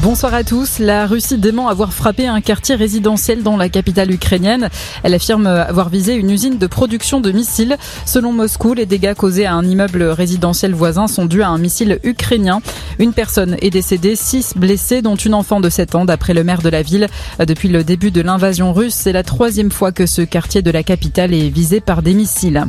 Bonsoir à tous. La Russie dément avoir frappé un quartier résidentiel dans la capitale ukrainienne. Elle affirme avoir visé une usine de production de missiles. Selon Moscou, les dégâts causés à un immeuble résidentiel voisin sont dus à un missile ukrainien. Une personne est décédée, six blessés, dont une enfant de 7 ans, d'après le maire de la ville. Depuis le début de l'invasion russe, c'est la troisième fois que ce quartier de la capitale est visé par des missiles.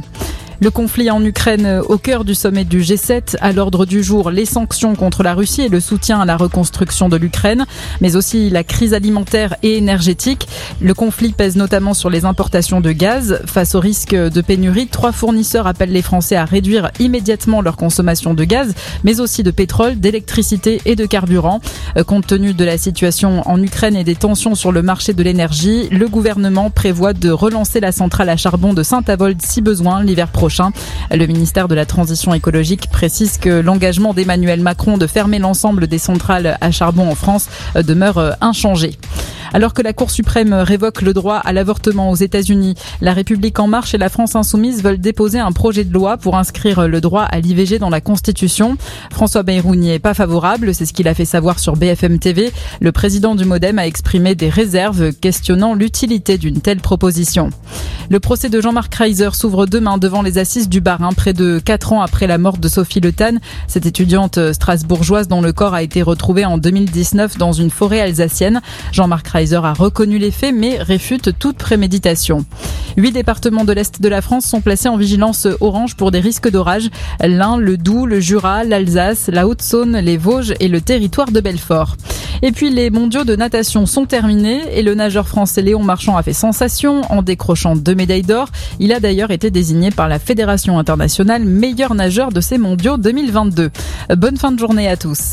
Le conflit en Ukraine au cœur du sommet du G7, à l'ordre du jour les sanctions contre la Russie et le soutien à la reconstruction de l'Ukraine, mais aussi la crise alimentaire et énergétique. Le conflit pèse notamment sur les importations de gaz. Face au risque de pénurie, trois fournisseurs appellent les Français à réduire immédiatement leur consommation de gaz, mais aussi de pétrole, d'électricité et de carburant. Euh, compte tenu de la situation en Ukraine et des tensions sur le marché de l'énergie, le gouvernement prévoit de relancer la centrale à charbon de Saint-Avold si besoin l'hiver prochain. Le ministère de la Transition écologique précise que l'engagement d'Emmanuel Macron de fermer l'ensemble des centrales à charbon en France euh, demeure euh, inchangé. Alors que la Cour suprême révoque le droit à l'avortement aux États-Unis, la République en marche et la France insoumise veulent déposer un projet de loi pour inscrire le droit à l'IVG dans la Constitution. François Bayrou n'y est pas favorable, c'est ce qu'il a fait savoir sur BFM TV. Le président du Modem a exprimé des réserves questionnant l'utilité d'une telle proposition. Le procès de Jean-Marc Reiser s'ouvre demain devant les assises du Barin, près de 4 ans après la mort de Sophie Le Tan, cette étudiante strasbourgeoise dont le corps a été retrouvé en 2019 dans une forêt alsacienne. A reconnu les faits mais réfute toute préméditation. Huit départements de l'Est de la France sont placés en vigilance orange pour des risques d'orage. L'Ain, le Doubs, le Jura, l'Alsace, la Haute-Saône, les Vosges et le territoire de Belfort. Et puis les mondiaux de natation sont terminés et le nageur français Léon Marchand a fait sensation en décrochant deux médailles d'or. Il a d'ailleurs été désigné par la Fédération internationale meilleur nageur de ces mondiaux 2022. Bonne fin de journée à tous.